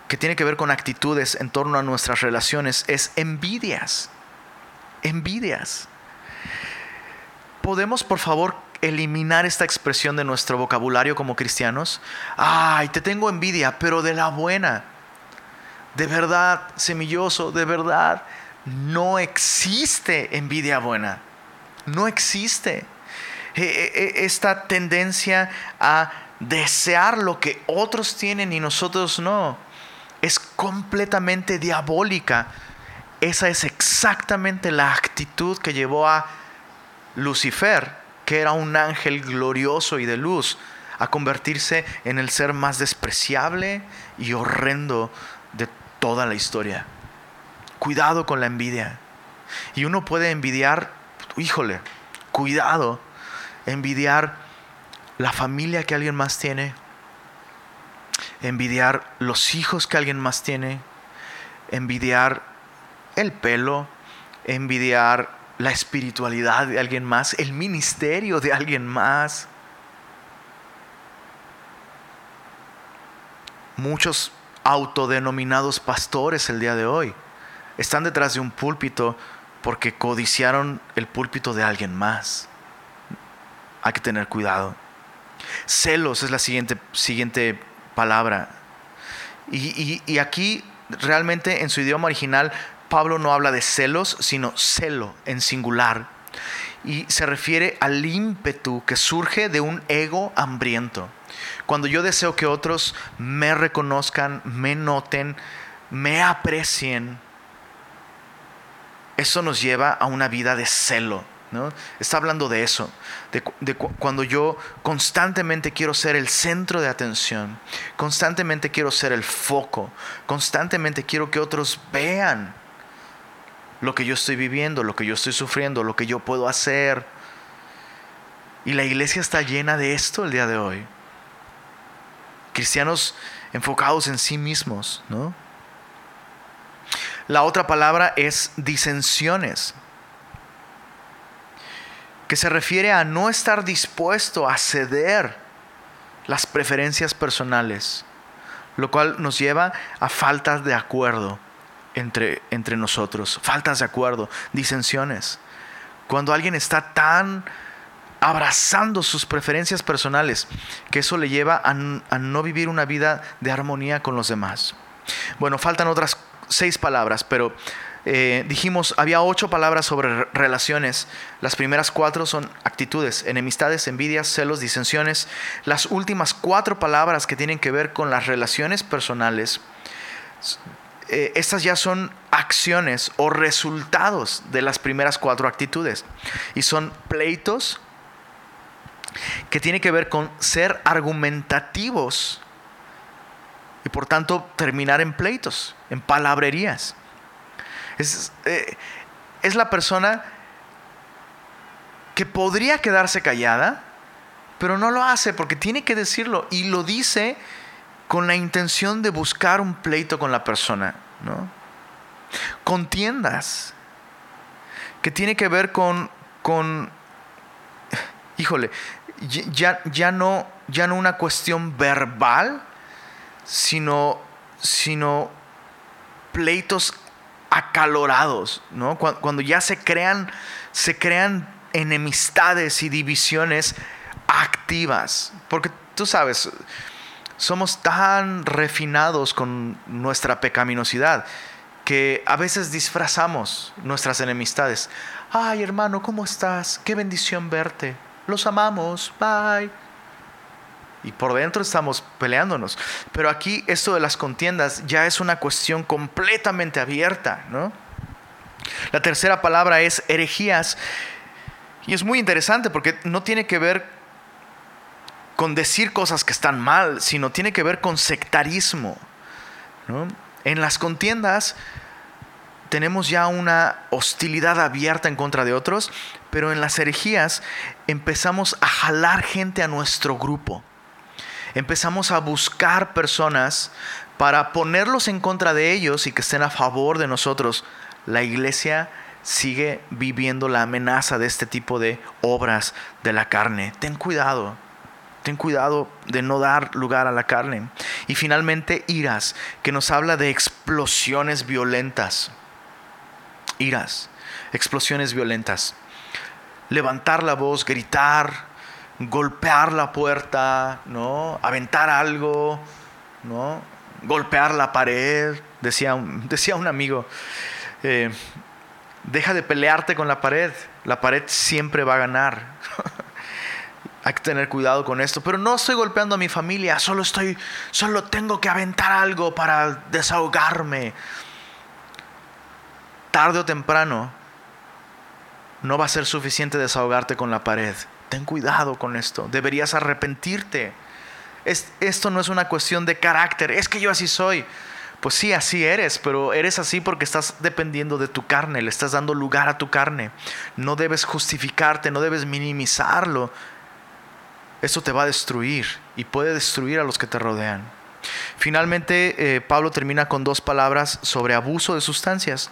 que tiene que ver con actitudes en torno a nuestras relaciones, es envidias. Envidias. ¿Podemos, por favor, eliminar esta expresión de nuestro vocabulario como cristianos? Ay, te tengo envidia, pero de la buena. De verdad, semilloso, de verdad, no existe envidia buena. No existe. E, e, e, esta tendencia a desear lo que otros tienen y nosotros no es completamente diabólica. Esa es exactamente la actitud que llevó a Lucifer, que era un ángel glorioso y de luz, a convertirse en el ser más despreciable y horrendo de toda la historia. Cuidado con la envidia. Y uno puede envidiar, híjole, cuidado, envidiar la familia que alguien más tiene, envidiar los hijos que alguien más tiene, envidiar el pelo, envidiar la espiritualidad de alguien más, el ministerio de alguien más. Muchos autodenominados pastores el día de hoy están detrás de un púlpito porque codiciaron el púlpito de alguien más. Hay que tener cuidado. Celos es la siguiente, siguiente palabra. Y, y aquí realmente en su idioma original Pablo no habla de celos, sino celo en singular. Y se refiere al ímpetu que surge de un ego hambriento. Cuando yo deseo que otros me reconozcan, me noten, me aprecien, eso nos lleva a una vida de celo. ¿no? Está hablando de eso, de, cuando yo constantemente quiero ser el centro de atención, constantemente quiero ser el foco, constantemente quiero que otros vean lo que yo estoy viviendo, lo que yo estoy sufriendo, lo que yo puedo hacer. Y la iglesia está llena de esto el día de hoy. Cristianos enfocados en sí mismos, ¿no? La otra palabra es disensiones, que se refiere a no estar dispuesto a ceder las preferencias personales, lo cual nos lleva a faltas de acuerdo entre, entre nosotros, faltas de acuerdo, disensiones. Cuando alguien está tan abrazando sus preferencias personales, que eso le lleva a, no vivir una vida de armonía con los demás. Bueno, faltan otras seis palabras, pero eh, dijimos, había ocho palabras sobre relaciones. Las primeras cuatro son actitudes, enemistades, envidias, celos, disensiones. Las últimas cuatro palabras que tienen que ver con las relaciones personales eh, estas ya son acciones o resultados de las primeras cuatro actitudes. Y son pleitos que tienen que ver con ser argumentativos y por tanto terminar en pleitos, en palabrerías. Es, eh, es la persona que podría quedarse callada, pero no lo hace porque tiene que decirlo y lo dice con la intención de buscar un pleito con la persona, ¿no? Contiendas, que tiene que ver con, con híjole, ya, ya, no, ya no una cuestión verbal, sino, sino pleitos acalorados, ¿no? Cuando, cuando ya se crean, se crean enemistades y divisiones activas, porque tú sabes, somos tan refinados con nuestra pecaminosidad que a veces disfrazamos nuestras enemistades. Ay, hermano, ¿cómo estás? Qué bendición verte. Los amamos. Bye. Y por dentro estamos peleándonos. Pero aquí esto de las contiendas ya es una cuestión completamente abierta, ¿no? La tercera palabra es herejías. Y es muy interesante porque no tiene que ver con decir cosas que están mal, sino tiene que ver con sectarismo. En las contiendas tenemos ya una hostilidad abierta en contra de otros, pero en las herejías empezamos a jalar gente a nuestro grupo. Empezamos a buscar personas para ponerlos en contra de ellos y que estén a favor de nosotros. La iglesia sigue viviendo la amenaza de este tipo de obras de la carne. Ten cuidado. Ten cuidado de no dar lugar a la carne. Y finalmente, iras, que nos habla de explosiones violentas. Iras, explosiones violentas. Levantar la voz, gritar, golpear la puerta, ¿no? Aventar algo, ¿no? Golpear la pared, decía un, *laughs* decía un amigo. Eh, deja de pelearte con la pared, la pared siempre va a ganar. *laughs* Hay que tener cuidado con esto, pero no estoy golpeando a mi familia, solo estoy solo tengo que aventar algo para desahogarme. Tarde o temprano no va a ser suficiente desahogarte con la pared. Ten cuidado con esto. Deberías arrepentirte. esto no es una cuestión de carácter. Es que yo así soy. Pues sí, así eres, pero eres así porque estás dependiendo de tu carne, le estás dando lugar a tu carne. No debes justificarte, no debes minimizarlo. Eso te va a destruir y puede destruir a los que te rodean. Finalmente, eh, Pablo termina con dos palabras sobre abuso de sustancias,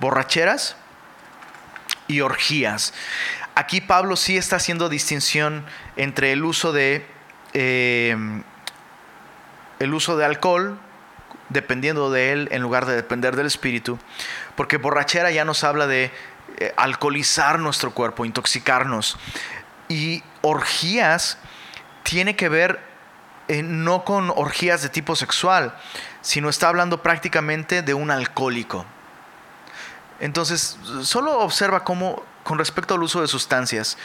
borracheras y orgías. Aquí Pablo sí está haciendo distinción entre el uso de eh, el uso de alcohol, dependiendo de él en lugar de depender del espíritu, porque borrachera ya nos habla de eh, alcoholizar nuestro cuerpo, intoxicarnos. Y orgías tiene que ver eh, no con orgías de tipo sexual, sino está hablando prácticamente de un alcohólico. Entonces, solo observa cómo con respecto al uso de sustancias.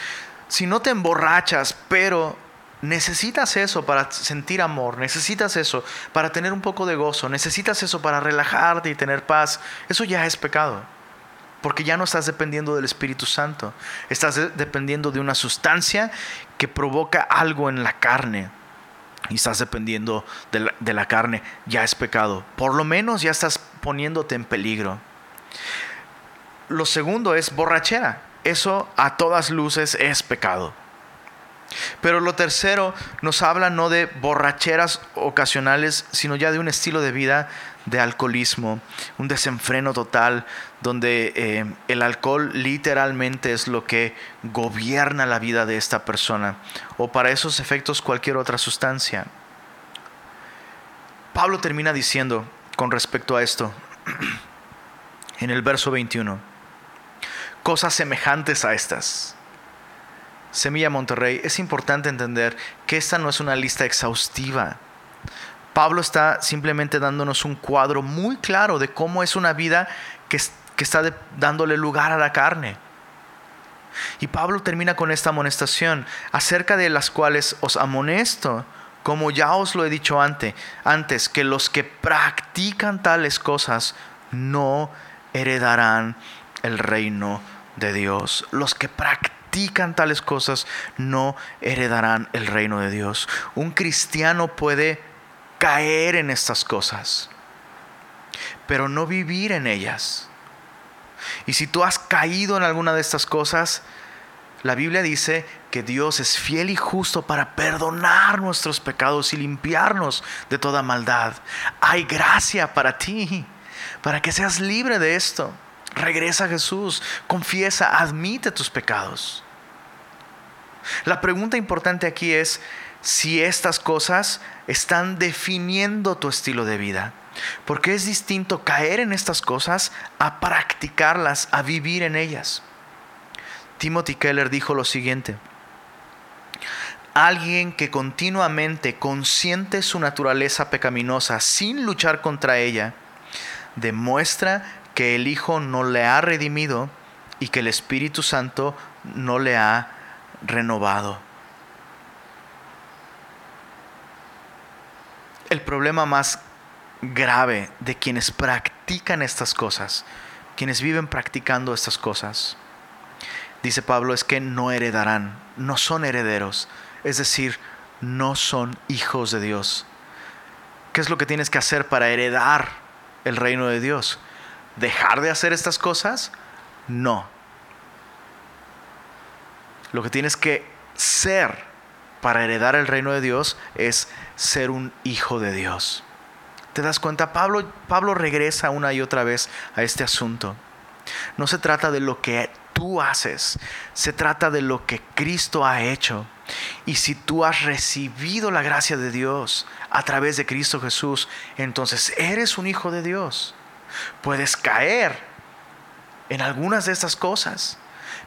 Si no te emborrachas, pero necesitas eso para sentir amor, necesitas eso para tener un poco de gozo, necesitas eso para relajarte y tener paz, eso ya es pecado. Porque ya no estás dependiendo del Espíritu Santo, estás dependiendo de una sustancia que provoca algo en la carne. Y estás dependiendo de la, carne, ya es pecado. Por lo menos ya estás poniéndote en peligro. Lo segundo es borrachera eso a todas luces es pecado. Pero lo tercero nos habla no de borracheras ocasionales, sino ya de un estilo de vida de alcoholismo, un desenfreno total, donde eh, el alcohol literalmente es lo que gobierna la vida de esta persona, o para esos efectos cualquier otra sustancia. Pablo termina diciendo con respecto a esto, *clears throat* en el verso 21, cosas semejantes a estas. Semilla Monterrey, es importante entender que esta no es una lista exhaustiva. Pablo está simplemente dándonos un cuadro muy claro de cómo es una vida que, está dándole lugar a la carne. Y Pablo termina con esta amonestación, acerca de las cuales os amonesto, como ya os lo he dicho antes, antes que los que practican tales cosas no heredarán el reino de Dios. Los que practican tales cosas no heredarán el reino de Dios. Un cristiano puede caer en estas cosas, pero no vivir en ellas. Y si tú has caído en alguna de estas cosas, la Biblia dice que Dios es fiel y justo para perdonar nuestros pecados y limpiarnos de toda maldad. Hay gracia para ti, para que seas libre de esto. Regresa a Jesús, confiesa, admite tus pecados. La pregunta importante aquí es si estas cosas están definiendo tu estilo de vida. Porque es distinto caer en estas cosas a practicarlas, a vivir en ellas. Timothy Keller dijo lo siguiente. Alguien que continuamente consiente su naturaleza pecaminosa sin luchar contra ella, demuestra que el Hijo no le ha redimido y que el Espíritu Santo no le ha renovado. El problema más grave de quienes practican estas cosas, quienes viven practicando estas cosas, dice Pablo, es que no heredarán, no son herederos, es decir, no son hijos de Dios. ¿Qué es lo que tienes que hacer para heredar el reino de Dios? dejar de hacer estas cosas? No. Lo que tienes que ser para heredar el reino de Dios es ser un hijo de Dios. ¿Te das cuenta? Pablo, Pablo regresa una y otra vez a este asunto. No se trata de lo que tú haces, se trata de lo que Cristo ha hecho. Y si tú has recibido la gracia de Dios a través de Cristo Jesús, entonces eres un hijo de Dios. Puedes caer en algunas de estas cosas,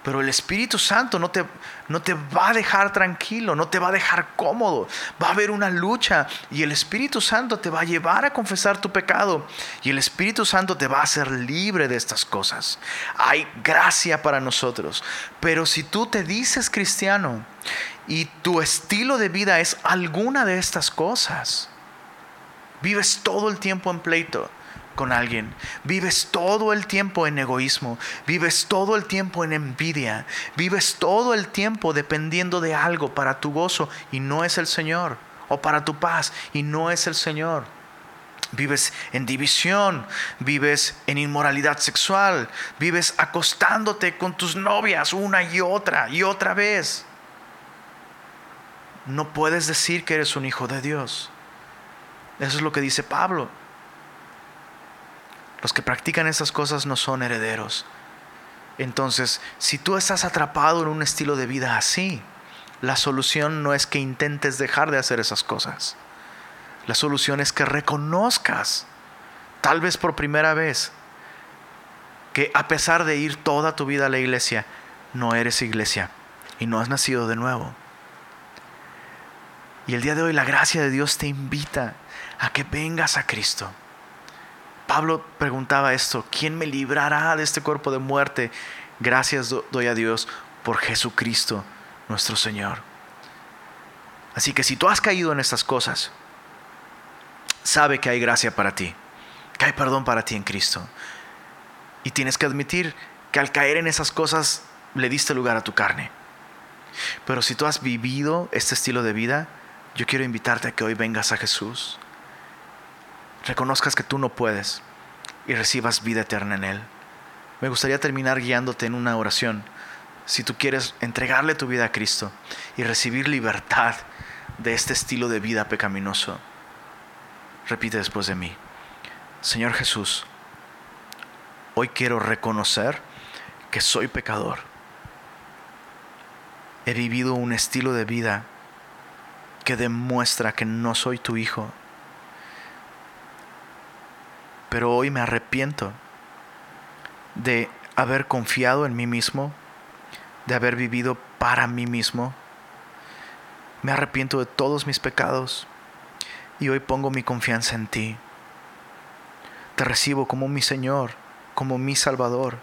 pero el Espíritu Santo no te, no te va a dejar tranquilo, no te va a dejar cómodo. Va a haber una lucha y el Espíritu Santo te va a llevar a confesar tu pecado y el Espíritu Santo te va a hacer libre de estas cosas. Hay gracia para nosotros. Pero si tú te dices cristiano y tu estilo de vida es alguna de estas cosas, vives todo el tiempo en pleito con alguien. Vives todo el tiempo en egoísmo, vives todo el tiempo en envidia, vives todo el tiempo dependiendo de algo para tu gozo y no es el Señor, o para tu paz y no es el Señor. Vives en división, vives en inmoralidad sexual, vives acostándote con tus novias una y otra y otra vez. No puedes decir que eres un hijo de Dios. Eso es lo que dice Pablo. Los que practican esas cosas no son herederos. Entonces, si tú estás atrapado en un estilo de vida así, la solución no es que intentes dejar de hacer esas cosas. La solución es que reconozcas, tal vez por primera vez, que a pesar de ir toda tu vida a la iglesia, no eres iglesia y no has nacido de nuevo. Y el día de hoy la gracia de Dios te invita a que vengas a Cristo Pablo preguntaba esto, ¿quién me librará de este cuerpo de muerte? Gracias doy a Dios por Jesucristo nuestro Señor. Así que si tú has caído en estas cosas, sabe que hay gracia para ti, que hay perdón para ti en Cristo. Y tienes que admitir que al caer en esas cosas le diste lugar a tu carne. Pero si tú has vivido este estilo de vida, yo quiero invitarte a que hoy vengas a Jesús reconozcas que tú no puedes y recibas vida eterna en Él. Me gustaría terminar guiándote en una oración. Si tú quieres entregarle tu vida a Cristo y recibir libertad de este estilo de vida pecaminoso, repite después de mí. Señor Jesús, hoy quiero reconocer que soy pecador. He vivido un estilo de vida que demuestra que no soy tu hijo pero hoy me arrepiento de haber confiado en mí mismo, de haber vivido para mí mismo. Me arrepiento de todos mis pecados y hoy pongo mi confianza en ti. Te recibo como mi Señor, como mi Salvador.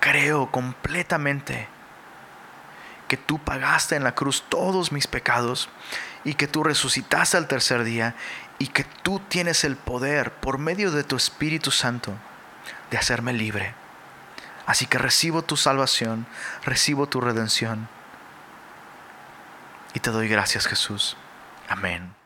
Creo completamente que tú pagaste en la cruz todos mis pecados y que tú resucitaste al tercer día y que tú tienes el poder por medio de tu Espíritu Santo de hacerme libre. Así que recibo tu salvación, recibo tu redención y te doy gracias Jesús. Amén.